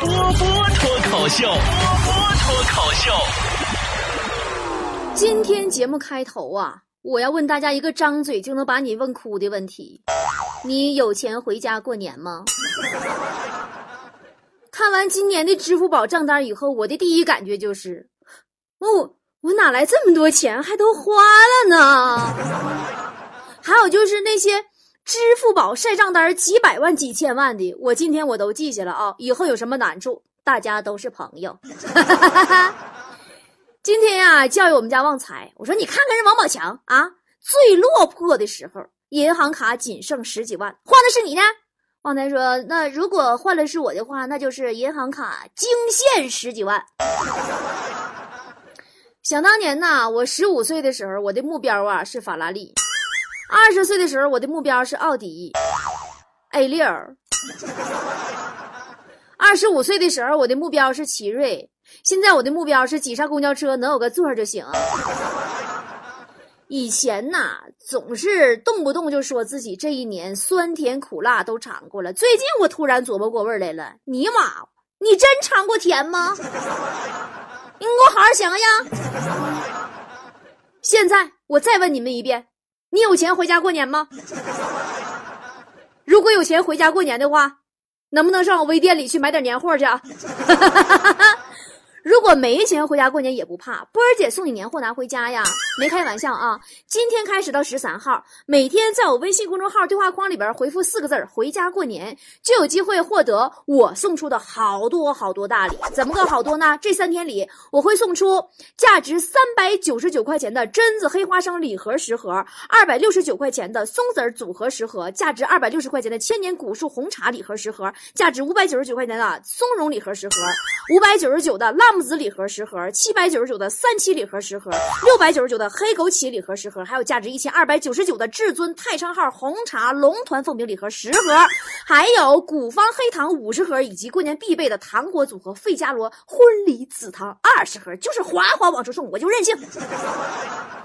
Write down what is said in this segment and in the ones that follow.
波波脱口秀，波波脱口秀。今天节目开头啊，我要问大家一个张嘴就能把你问哭的问题：你有钱回家过年吗？看完今年的支付宝账单以后，我的第一感觉就是，我我哪来这么多钱，还都花了呢？还有就是那些支付宝晒账单几百万、几千万的，我今天我都记下了啊，以后有什么难处，大家都是朋友。今天呀、教育我们家旺财，我说你看看人王宝强啊，最落魄的时候，银行卡仅剩十几万，换的是你呢。旺财说：“那如果换了是我的话，那就是银行卡惊现十几万。”想当年呐，我十五岁的时候，我的目标啊是法拉利；二十岁的时候，我的目标是奥迪 A 六；二十五岁的时候，我的目标是奇瑞；现在我的目标是挤上公交车能有个座就行。以前呐，总是动不动就说自己这一年酸甜苦辣都尝过了。最近我突然琢磨过味儿来了，尼玛，你真尝过甜吗？你给我好好想想。现在我再问你们一遍，你有钱回家过年吗？如果有钱回家过年的话，能不能上我微店里去买点年货去啊？如果没钱回家过年也不怕，波儿姐送你年货拿回家呀！没开玩笑啊！今天开始到十三号，每天在我微信公众号对话框里边回复四个字儿“回家过年”，就有机会获得我送出的好多好多大礼。怎么个好多呢？这三天里我会送出价值三百九十九块钱的榛子黑花生礼盒十盒，二百六十九块钱的松子儿组合十盒，价值二百六十块钱的千年古树红茶礼盒十盒，价值五百九十九块钱的松茸礼盒十盒，五百九十九的辣木子礼盒十盒，七百九十九的三七礼盒十盒，六百九十九的黑枸杞礼盒十盒，还有价值一千二百九十九的至尊太昌号红茶龙团凤饼礼盒十盒，还有古方黑糖五十盒，以及过年必备的糖果组合费加罗婚礼紫糖二十盒，就是哗哗往出送，我就任性。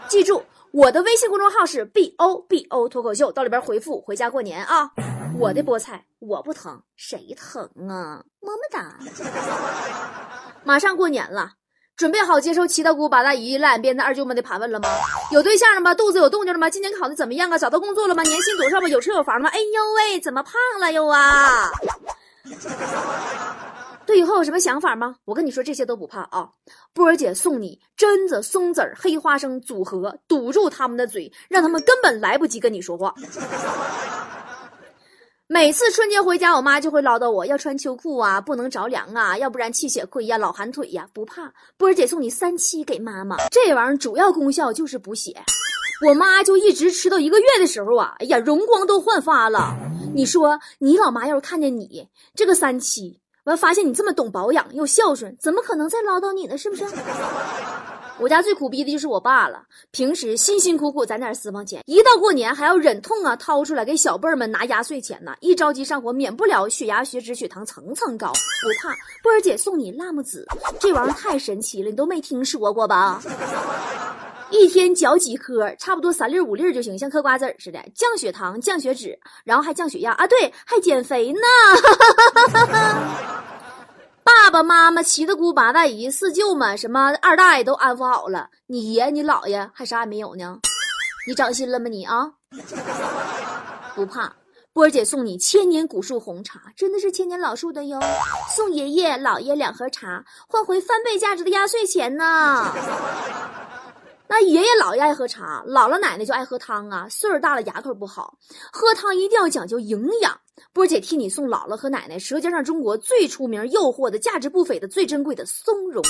记住，我的微信公众号是 b o b o 脱口秀，到里边回复“回家过年”啊。我的菠菜我不疼，谁疼啊？么么哒。马上过年了，准备好接受七大姑八大姨烂眼边的二舅们的盘问了吗？有对象了吗？肚子有动静了吗？今年考的怎么样啊？找到工作了吗？年薪多少吗？有车有房吗？哎呦喂，怎么胖了又啊？对以后有什么想法吗？我跟你说，这些都不怕啊！波儿姐送你榛子、松子、黑花生组合，堵住他们的嘴，让他们根本来不及跟你说话。每次春节回家，我妈就会唠叨我要穿秋裤啊，不能着凉啊，要不然气血亏呀、老寒腿呀。不怕，波儿姐送你三七给妈妈，这玩意儿主要功效就是补血。我妈就一直吃到一个月的时候啊，哎呀，容光都焕发了。你说你老妈要是看见你这个三七，完发现你这么懂保养又孝顺，怎么可能再唠叨你呢？是不是？我家最苦逼的就是我爸了，平时辛辛苦苦攒点私房钱，一到过年还要忍痛啊掏出来给小辈儿们拿压岁钱呢。一着急上火，免不了血压、血脂、血糖层层高。不怕，波儿姐送你辣木子，这玩意儿太神奇了，你都没听说过吧？一天嚼几颗，差不多三粒五粒就行，像嗑瓜子似的，降血糖、降血脂，然后还降血压啊，对，还减肥呢。爸爸妈妈、七大姑八大姨、四舅们、什么二大爷都安抚好了，你爷你姥爷还啥也没有呢？你长心了吗你啊？不怕，波儿姐送你千年古树红茶，真的是千年老树的哟。送爷爷姥爷两盒茶，换回翻倍价值的压岁钱呢。那爷爷姥爷爱喝茶，姥姥奶奶就爱喝汤啊。岁数大了牙口不好，喝汤一定要讲究营养。波姐替你送姥姥和奶奶《舌尖上中国》最出名、诱惑的、价值不菲的、最珍贵的松茸。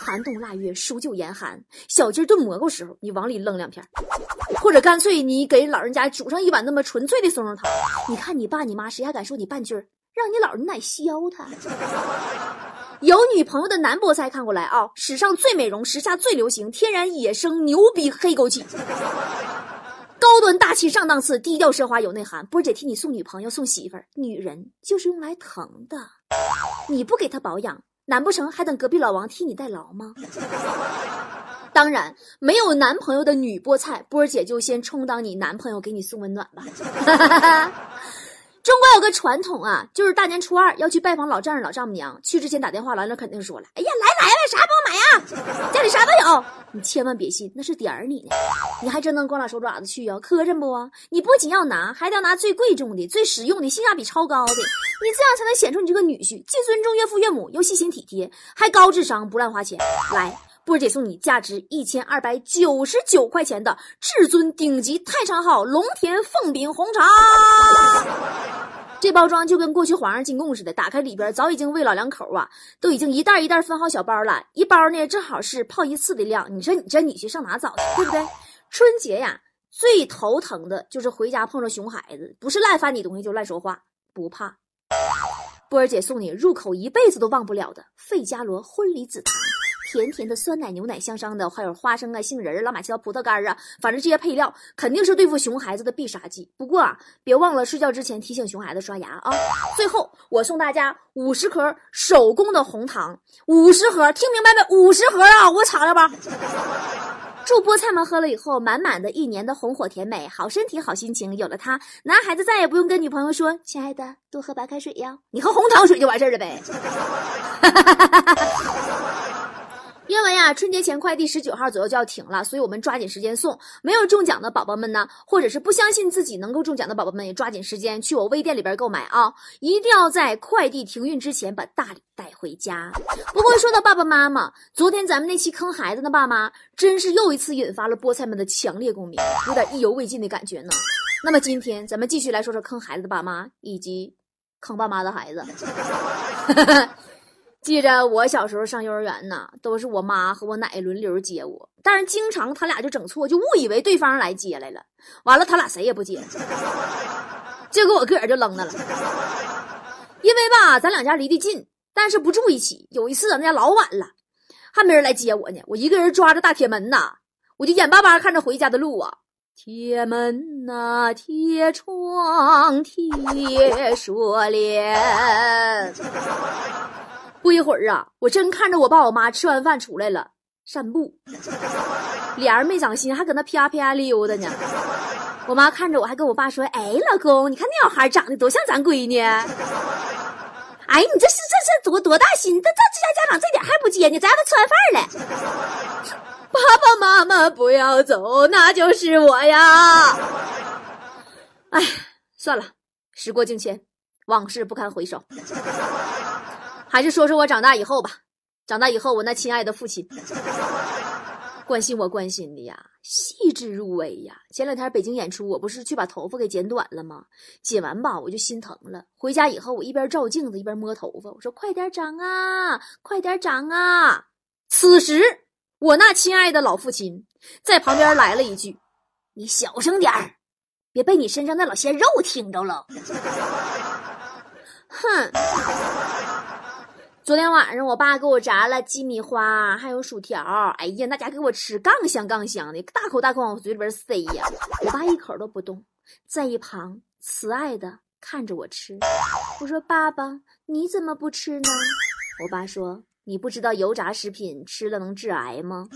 寒冬腊月，数九严寒，小鸡炖蘑菇时候，你往里扔两片，或者干脆你给老人家煮上一碗那么纯粹的松茸汤。你看你爸你妈谁还敢说你半句？让你姥儿奶削他。有女朋友的男菠菜看过来啊！史上最美容，时下最流行，天然野生牛逼黑枸杞，高端大气上档次，低调奢华有内涵。波儿姐替你送女朋友送媳妇儿，女人就是用来疼的，你不给她保养，难不成还等隔壁老王替你代劳吗？当然，没有男朋友的女菠菜，波儿姐就先充当你男朋友，给你送温暖吧。中国有个传统啊，就是大年初二要去拜访老丈人、老丈母娘。去之前打电话来了，肯定说了：“哎呀，来来了，啥不买呀？家里啥都有。”你千万别信，那是点儿你呢。你还真能光拉手爪子去啊？磕碜不？你不仅要拿，还得要拿最贵重的、最实用的、性价比超高的。你这样才能显出你这个女婿既尊重岳父岳母，又细心体贴，还高智商，不乱花钱。来。波儿姐送你价值一千二百九十九块钱的至尊顶级太上号龙田凤饼红茶，这包装就跟过去皇上进贡似的，打开里边早已经为老两口啊，都已经一袋一袋分好小包了，一包呢正好是泡一次的量。你说你这女婿上哪找去，对不对？春节呀，最头疼的就是回家碰着熊孩子，不是赖翻你东西就赖说话，不怕。波儿姐送你入口一辈子都忘不了的费加罗婚礼紫檀。甜甜的酸奶、牛奶，香香的，还有花生啊、杏仁儿、老马七糟、葡萄干啊，反正这些配料肯定是对付熊孩子的必杀技。不过啊，别忘了睡觉之前提醒熊孩子刷牙啊。最后，我送大家五十盒手工的红糖，五十盒，听明白没？五十盒啊！我尝了吧。祝菠菜们喝了以后，满满的一年的红火甜美，好身体，好心情。有了它，男孩子再也不用跟女朋友说：“亲爱的，多喝白开水呀。”你喝红糖水就完事儿了呗。因为呀，春节前快递十九号左右就要停了，所以我们抓紧时间送。没有中奖的宝宝们呢，或者是不相信自己能够中奖的宝宝们，也抓紧时间去我微店里边购买啊！一定要在快递停运之前把大礼带回家。不过说到爸爸妈妈，昨天咱们那期坑孩子的爸妈，真是又一次引发了菠菜们的强烈共鸣，有点意犹未尽的感觉呢。那么今天咱们继续来说说坑孩子的爸妈以及坑爸妈的孩子。记着我小时候上幼儿园呢，都是我妈和我奶轮流接我，但是经常他俩就整错，就误以为对方来接来了，完了他俩谁也不接，就给我个儿就扔那了。因为吧，咱两家离得近，但是不住一起。有一次咱家老晚了，还没人来接我呢，我一个人抓着大铁门呐，我就眼巴巴看着回家的路啊，铁门呐，铁窗，铁锁链。不一会儿啊，我真看着我爸我妈吃完饭出来了，散步，脸儿没长心，还搁那啪啪溜达呢。我妈看着我，还跟我爸说：“哎，老公，你看那小孩长得多像咱闺女。”哎，你这是这是多多大心？这这这家家长这点还不接呢？咱都吃完饭了。爸爸妈妈不要走，那就是我呀。哎，算了，时过境迁，往事不堪回首。还是说说我长大以后吧。长大以后，我那亲爱的父亲，关心我关心的呀，细致入微呀。前两天北京演出，我不是去把头发给剪短了吗？剪完吧，我就心疼了。回家以后，我一边照镜子一边摸头发，我说：“快点长啊，快点长啊！”此时，我那亲爱的老父亲在旁边来了一句：“你小声点儿，别被你身上那老鲜肉听着了。”哼。昨天晚上，我爸给我炸了鸡米花，还有薯条。哎呀，那家给我吃，杠香杠香的，大口大口往我嘴里边塞呀！我爸一口都不动，在一旁慈爱的看着我吃。我说：“爸爸，你怎么不吃呢？”我爸说：“你不知道油炸食品吃了能致癌吗？”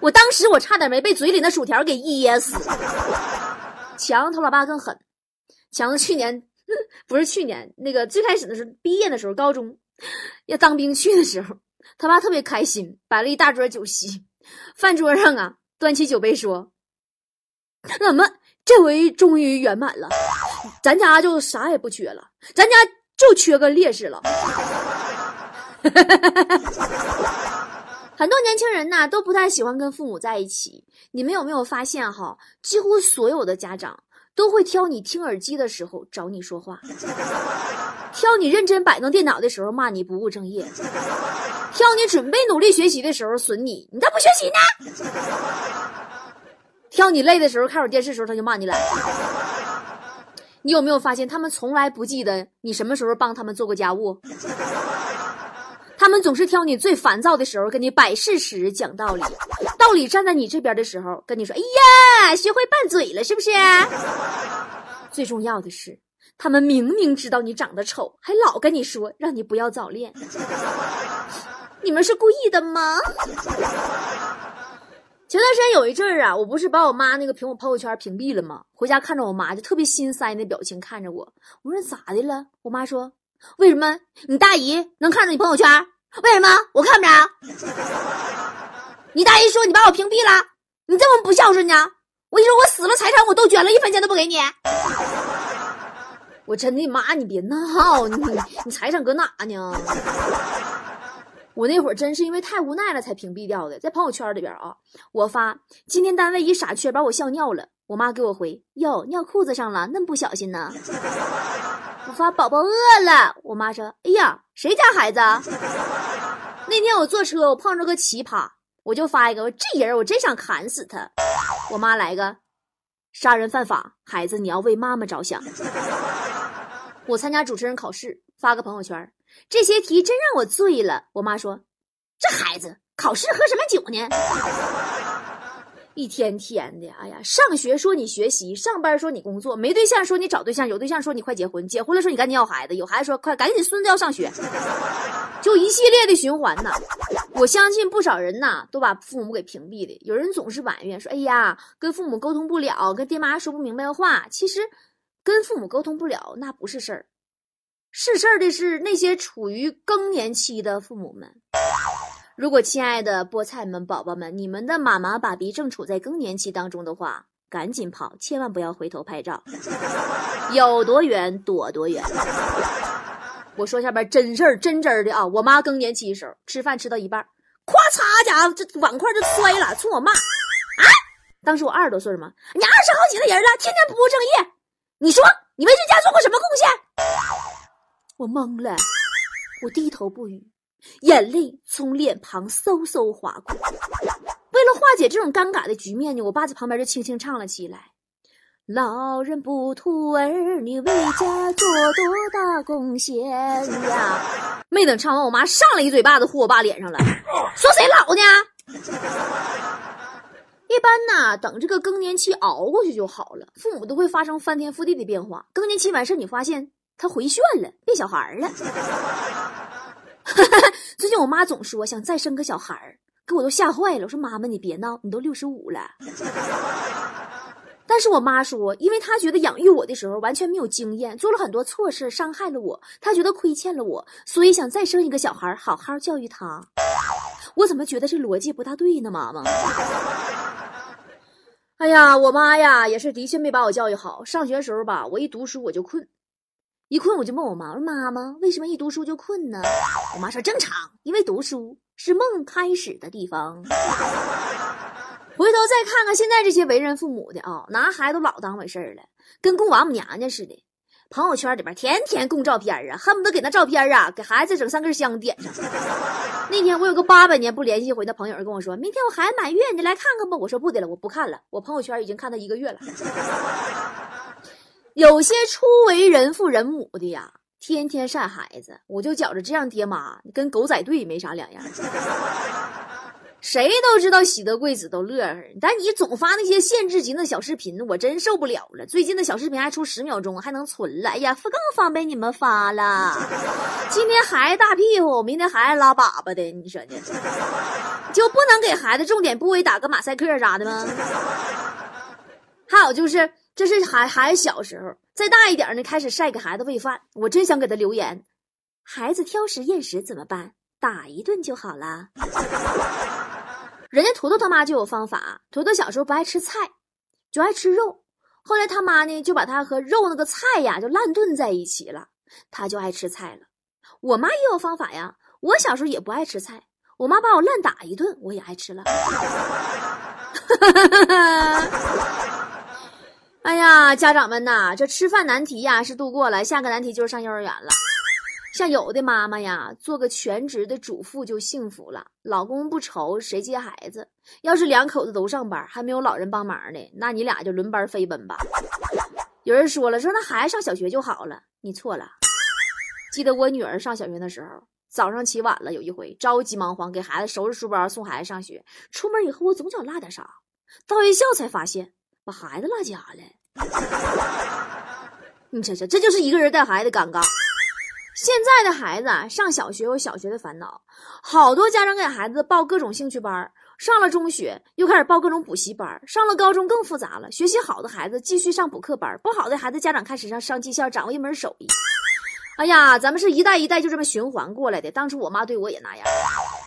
我当时我差点没被嘴里那薯条给噎死。强他老爸更狠，强子去年。不是去年那个最开始的时候，毕业的时候，高中要当兵去的时候，他爸特别开心，摆了一大桌酒席。饭桌上啊，端起酒杯说：“怎么这回终于圆满了？咱家就啥也不缺了，咱家就缺个烈士了。”很多年轻人呐都不太喜欢跟父母在一起。你们有没有发现哈？几乎所有的家长。都会挑你听耳机的时候找你说话，挑你认真摆弄电脑的时候骂你不务正业，挑你准备努力学习的时候损你，你咋不学习呢？挑你累的时候看会电视的时候他就骂你懒。你有没有发现他们从来不记得你什么时候帮他们做过家务？他们总是挑你最烦躁的时候跟你摆事实讲道理。道理站在你这边的时候，跟你说：“哎呀，学会拌嘴了，是不是？”最重要的是，他们明明知道你长得丑，还老跟你说让你不要早恋。你们是故意的吗？前段时间有一阵儿啊，我不是把我妈那个屏我朋友圈屏蔽了吗？回家看着我妈就特别心塞那表情看着我，我说咋的了？我妈说，为什么你大姨能看着你朋友圈？为什么我看不着？你大姨说你把我屏蔽了，你这么不孝顺呢？我跟你说，我死了财产我都捐了，一分钱都不给你。我真的妈，你别闹，你你财产搁哪呢？我那会儿真是因为太无奈了才屏蔽掉的，在朋友圈里边啊，我发今天单位一傻缺把我笑尿了，我妈给我回哟尿裤子上了，那么不小心呢。我发宝宝饿了，我妈说哎呀谁家孩子？那天我坐车我碰着个奇葩，我就发一个这人我真想砍死他。我妈来个杀人犯法，孩子你要为妈妈着想。我参加主持人考试，发个朋友圈。这些题真让我醉了。我妈说：“这孩子考试喝什么酒呢？一天天的，哎呀，上学说你学习，上班说你工作，没对象说你找对象，有对象说你快结婚，结婚了说你赶紧要孩子，有孩子说快赶紧孙子要上学，就一系列的循环呢。我相信不少人呐都把父母给屏蔽了。有人总是埋怨说：哎呀，跟父母沟通不了，跟爹妈说不明白话。其实，跟父母沟通不了那不是事儿。”是事儿的是那些处于更年期的父母们。如果亲爱的菠菜们、宝宝们，你们的妈妈、爸比正处在更年期当中的话，赶紧跑，千万不要回头拍照，有多远躲多远。我说下边真事儿，真真的啊！我妈更年期的时候吃饭吃到一半，咵嚓，家伙这碗筷就摔了，冲我骂啊！当时我二十多岁嘛，你二十好几的人了，天天不务正业，你说你为这家做过什么贡献？我懵了，我低头不语，眼泪从脸庞嗖嗖滑过。为了化解这种尴尬的局面呢，我爸在旁边就轻轻唱了起来：“老人不图儿女为家做多大贡献呀！” 没等唱完，我妈上来一嘴巴子呼我爸脸上了，说谁老呢？一般呢，等这个更年期熬过去就好了，父母都会发生翻天覆地的变化。更年期完事你发现。他回旋了，变小孩了。最近我妈总说想再生个小孩儿，给我都吓坏了。我说妈妈，你别闹，你都六十五了。但是我妈说，因为她觉得养育我的时候完全没有经验，做了很多错事，伤害了我，她觉得亏欠了我，所以想再生一个小孩，好好教育他。我怎么觉得这逻辑不大对呢，妈妈？哎呀，我妈呀，也是的确没把我教育好。上学时候吧，我一读书我就困。一困我就问我妈：“我说妈妈，为什么一读书就困呢？”我妈说：“正常，因为读书是梦开始的地方。”回头再看看现在这些为人父母的啊，拿孩子都老当回事儿了，跟供王母娘娘似的，朋友圈里边天天供照片啊，恨不得给那照片啊给孩子整三根香点上。那天我有个八百年不联系回的朋友跟我说：“明天我孩子满月，你来看看吧。”我说：“不得了，我不看了，我朋友圈已经看他一个月了。”有些初为人父人母的呀，天天晒孩子，我就觉着这样爹妈跟狗仔队没啥两样。谁都知道喜得贵子都乐呵，但你总发那些限制级的小视频，我真受不了了。最近的小视频还出十秒钟，还能存了。哎呀，更方便你们发了。今天孩子大屁股，明天孩子拉粑粑的，你说呢？就不能给孩子重点部位打个马赛克啥的吗？还有就是。这是孩孩子小时候，再大一点呢，开始晒给孩子喂饭。我真想给他留言：孩子挑食厌食怎么办？打一顿就好了。人家图图他妈就有方法。图图小时候不爱吃菜，就爱吃肉。后来他妈呢，就把他和肉那个菜呀，就烂炖在一起了，他就爱吃菜了。我妈也有方法呀。我小时候也不爱吃菜，我妈把我烂打一顿，我也爱吃了。哈哈哈哈哈哎呀，家长们呐，这吃饭难题呀是度过了，下个难题就是上幼儿园了。像有的妈妈呀，做个全职的主妇就幸福了，老公不愁，谁接孩子？要是两口子都上班，还没有老人帮忙呢，那你俩就轮班飞奔吧。有人说了，说那孩子上小学就好了，你错了。记得我女儿上小学的时候，早上起晚了，有一回着急忙慌给孩子收拾书包送孩子上学，出门以后我总想落点啥，到学校才发现。把孩子落家了，你瞅瞅，这就是一个人带孩子尴尬。现在的孩子啊，上小学有小学的烦恼，好多家长给孩子报各种兴趣班，上了中学又开始报各种补习班，上了高中更复杂了。学习好的孩子继续上补课班，不好的孩子家长开始上上技校，掌握一门手艺。哎呀，咱们是一代一代就这么循环过来的。当初我妈对我也那样。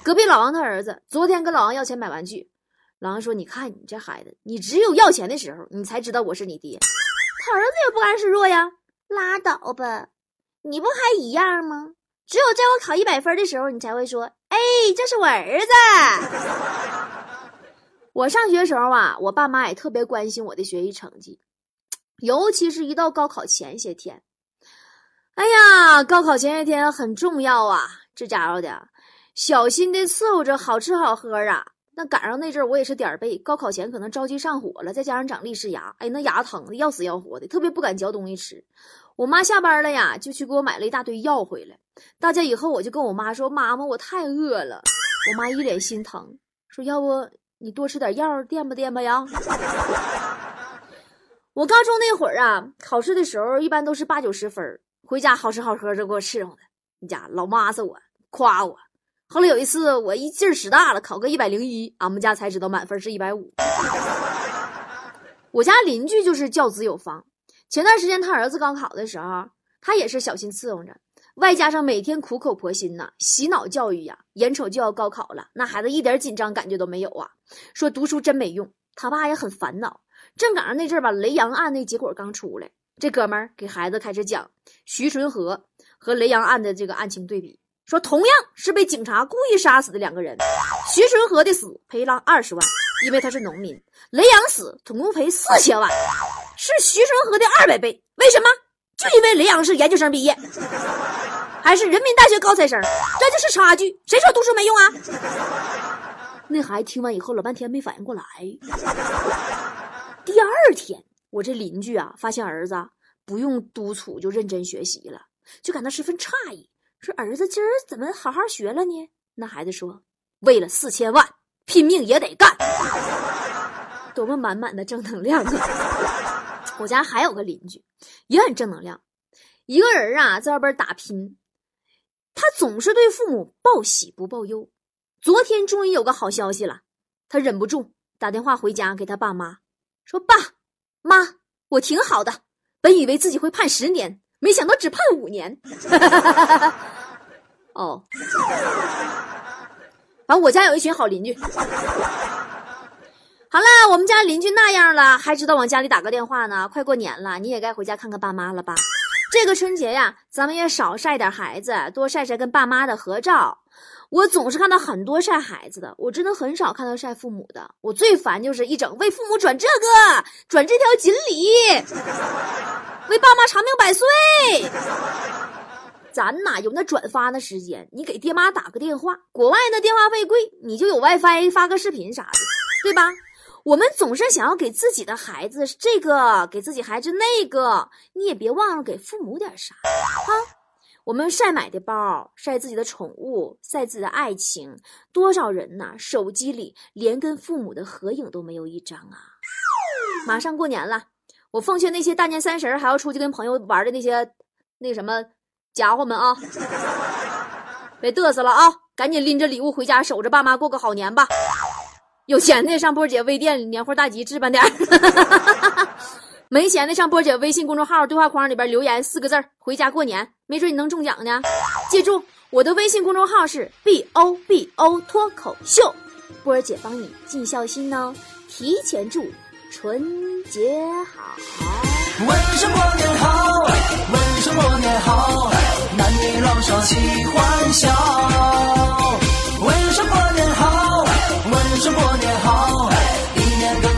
隔壁老王他儿子昨天跟老王要钱买玩具，老王说：“你看你这孩子，你只有要钱的时候，你才知道我是你爹。”他儿子也不甘示弱呀，拉倒吧，你不还一样吗？只有在我考一百分的时候，你才会说：“哎，这是我儿子。”我上学时候啊，我爸妈也特别关心我的学习成绩，尤其是一到高考前些天。哎呀，高考前些天很重要啊！这家伙的，小心的伺候着好吃好喝啊。那赶上那阵儿，我也是点儿背，高考前可能着急上火了，再加上长利齿牙，哎，那牙疼的要死要活的，特别不敢嚼东西吃。我妈下班了呀，就去给我买了一大堆药回来。到家以后我就跟我妈说：“妈妈，我太饿了。”我妈一脸心疼，说：“要不你多吃点药垫吧垫吧呀。”我高中那会儿啊，考试的时候一般都是八九十分。回家好吃好喝的给我伺候的，你家老妈子我夸我。后来有一次我一劲儿使大了，考个一百零一，俺们家才知道满分是一百五。我家邻居就是教子有方，前段时间他儿子高考的时候，他也是小心伺候着，外加上每天苦口婆心呐，洗脑教育呀。眼瞅就要高考了，那孩子一点紧张感觉都没有啊，说读书真没用。他爸也很烦恼，正赶上那阵儿吧，雷洋案那结果刚出来。这哥们儿给孩子开始讲徐纯和和雷洋案的这个案情对比，说同样是被警察故意杀死的两个人，徐纯和的死赔了二十万，因为他是农民；雷洋死总共赔四千万，是徐纯和的二百倍。为什么？就因为雷洋是研究生毕业，还是人民大学高材生，这就是差距。谁说读书没用啊？那孩子听完以后，老半天没反应过来。第二天。我这邻居啊，发现儿子不用督促就认真学习了，就感到十分诧异，说：“儿子今儿怎么好好学了呢？”那孩子说：“为了四千万，拼命也得干。”多么满满的正能量啊！我家还有个邻居，也很正能量。一个人啊，在外边打拼，他总是对父母报喜不报忧。昨天终于有个好消息了，他忍不住打电话回家给他爸妈说：“爸。”妈，我挺好的，本以为自己会判十年，没想到只判五年。哦，反正我家有一群好邻居。好了，我们家邻居那样了，还知道往家里打个电话呢。快过年了，你也该回家看看爸妈了吧？这个春节呀，咱们也少晒点孩子，多晒晒跟爸妈的合照。我总是看到很多晒孩子的，我真的很少看到晒父母的。我最烦就是一整为父母转这个，转这条锦鲤，为爸妈长命百岁。咱哪有那转发的时间？你给爹妈打个电话，国外那电话费贵，你就有 WiFi 发个视频啥的，对吧？我们总是想要给自己的孩子这个，给自己孩子那个，你也别忘了给父母点啥啊。我们晒买的包，晒自己的宠物，晒自己的爱情，多少人呐？手机里连跟父母的合影都没有一张啊！马上过年了，我奉劝那些大年三十还要出去跟朋友玩的那些那什么家伙们啊，别嘚瑟了啊！赶紧拎着礼物回家，守着爸妈过个好年吧。有钱的上波姐微店年货大集置办点 没钱的上波姐微信公众号对话框里边留言四个字回家过年”，没准你能中奖呢。记住，我的微信公众号是 b o b o 脱口秀，波儿姐帮你尽孝心呢。提前祝春节好，问声过年好，问声过年好，男女老少齐欢笑。问声过年好，问声过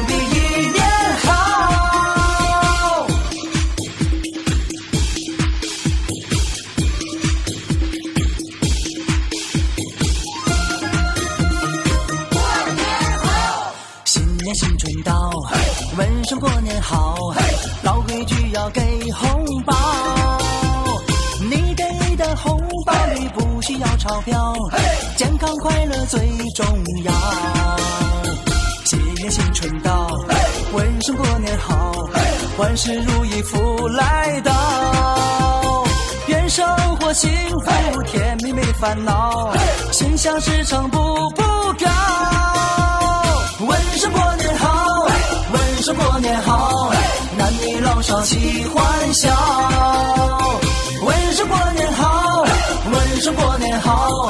年好。新年新春到，问声过年好，老规矩要给红包。你给的红包里不需要钞票，健康快乐最重要。新春到问声过年好万事如意福来到愿生活幸福甜蜜没烦恼心想事成步步高。问声过年好问声过年好男女老少齐欢笑。问声过年好问声过年好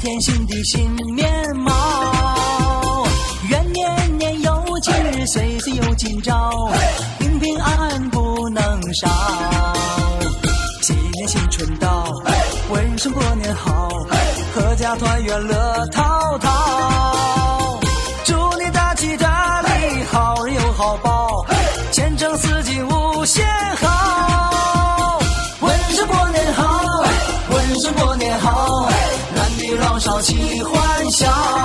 天新的新面貌。愿年年有今日，岁岁有今朝，平平安安不能少。新年新春到，问声过年好，阖家团圆乐陶。早起欢笑。